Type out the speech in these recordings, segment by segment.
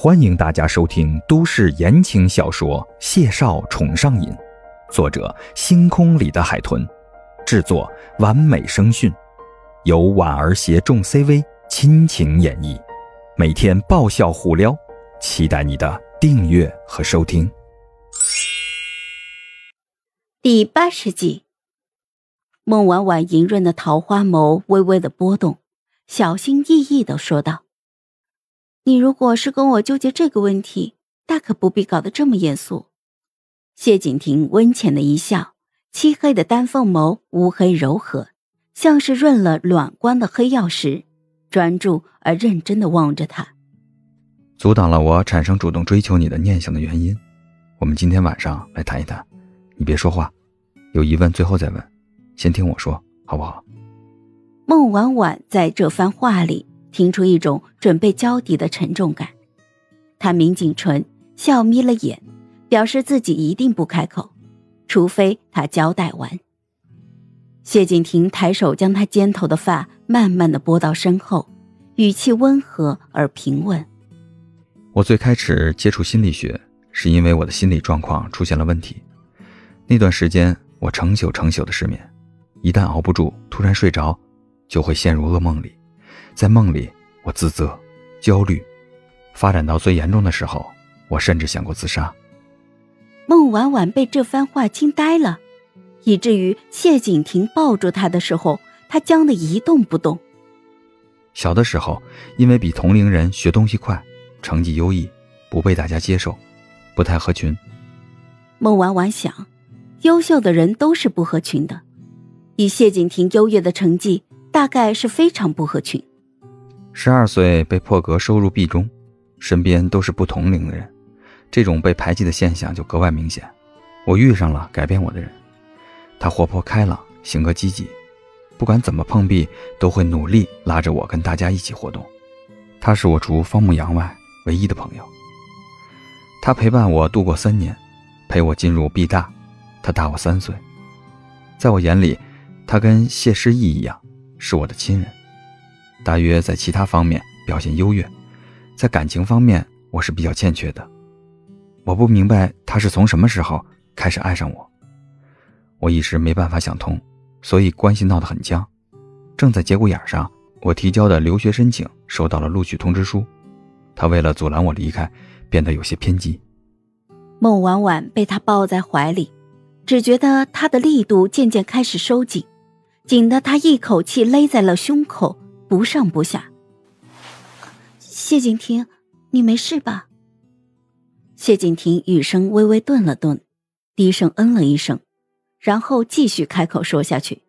欢迎大家收听都市言情小说《谢少宠上瘾》，作者：星空里的海豚，制作：完美声讯，由婉儿携众 CV 亲情演绎，每天爆笑互撩，期待你的订阅和收听。第八十集，孟婉婉莹润的桃花眸微微的波动，小心翼翼的说道。你如果是跟我纠结这个问题，大可不必搞得这么严肃。谢景亭温浅的一笑，漆黑的丹凤眸乌黑柔和，像是润了卵光的黑曜石，专注而认真的望着他。阻挡了我产生主动追求你的念想的原因，我们今天晚上来谈一谈。你别说话，有疑问最后再问，先听我说，好不好？孟婉婉在这番话里。听出一种准备交底的沉重感，他抿紧唇，笑眯了眼，表示自己一定不开口，除非他交代完。谢景亭抬手将他肩头的发慢慢的拨到身后，语气温和而平稳：“我最开始接触心理学，是因为我的心理状况出现了问题。那段时间我成宿成宿的失眠，一旦熬不住，突然睡着，就会陷入噩梦里。”在梦里，我自责、焦虑，发展到最严重的时候，我甚至想过自杀。孟婉婉被这番话惊呆了，以至于谢景亭抱住她的时候，她僵得一动不动。小的时候，因为比同龄人学东西快，成绩优异，不被大家接受，不太合群。孟婉婉想，优秀的人都是不合群的，以谢景亭优越的成绩，大概是非常不合群。十二岁被破格收入 B 中，身边都是不同龄的人，这种被排挤的现象就格外明显。我遇上了改变我的人，他活泼开朗，性格积极，不管怎么碰壁，都会努力拉着我跟大家一起活动。他是我除方木阳外唯一的朋友。他陪伴我度过三年，陪我进入 B 大，他大我三岁，在我眼里，他跟谢诗意一样，是我的亲人。大约在其他方面表现优越，在感情方面我是比较欠缺的。我不明白他是从什么时候开始爱上我，我一时没办法想通，所以关系闹得很僵。正在节骨眼上，我提交的留学申请收到了录取通知书，他为了阻拦我离开，变得有些偏激。孟婉婉被他抱在怀里，只觉得他的力度渐渐开始收紧，紧得他一口气勒在了胸口。不上不下。谢景亭，你没事吧？谢景亭语声微微顿了顿，低声嗯了一声，然后继续开口说下去。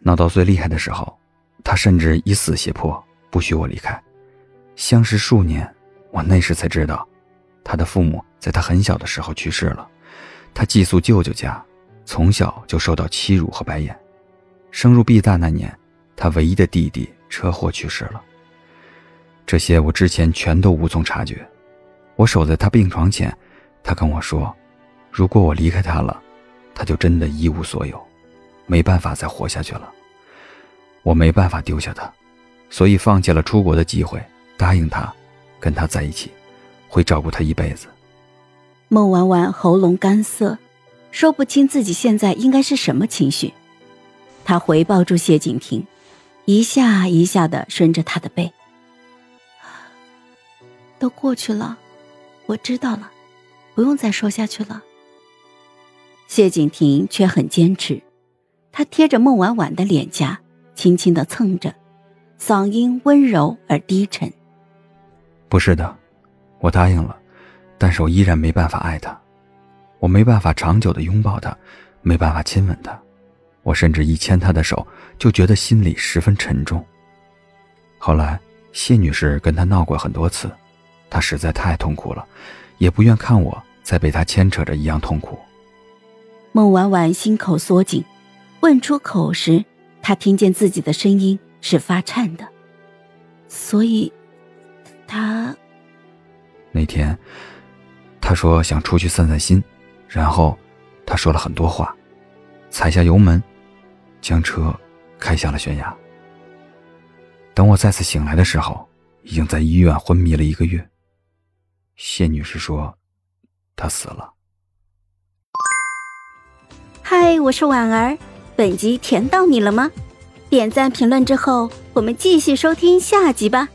闹到最厉害的时候，他甚至以死胁迫，不许我离开。相识数年，我那时才知道，他的父母在他很小的时候去世了，他寄宿舅舅家，从小就受到欺辱和白眼。升入 B 大那年，他唯一的弟弟。车祸去世了。这些我之前全都无从察觉。我守在他病床前，他跟我说：“如果我离开他了，他就真的一无所有，没办法再活下去了。”我没办法丢下他，所以放弃了出国的机会，答应他，跟他在一起，会照顾他一辈子。孟婉婉喉咙干涩，说不清自己现在应该是什么情绪。她回抱住谢景亭。一下一下的顺着他的背，都过去了，我知道了，不用再说下去了。谢景亭却很坚持，他贴着孟婉婉的脸颊，轻轻的蹭着，嗓音温柔而低沉：“不是的，我答应了，但是我依然没办法爱他，我没办法长久的拥抱他，没办法亲吻他。”我甚至一牵她的手，就觉得心里十分沉重。后来，谢女士跟他闹过很多次，他实在太痛苦了，也不愿看我再被他牵扯着一样痛苦。孟婉婉心口缩紧，问出口时，她听见自己的声音是发颤的。所以，他那天，他说想出去散散心，然后，他说了很多话，踩下油门。将车开下了悬崖。等我再次醒来的时候，已经在医院昏迷了一个月。谢女士说，她死了。嗨，我是婉儿，本集甜到你了吗？点赞评论之后，我们继续收听下集吧。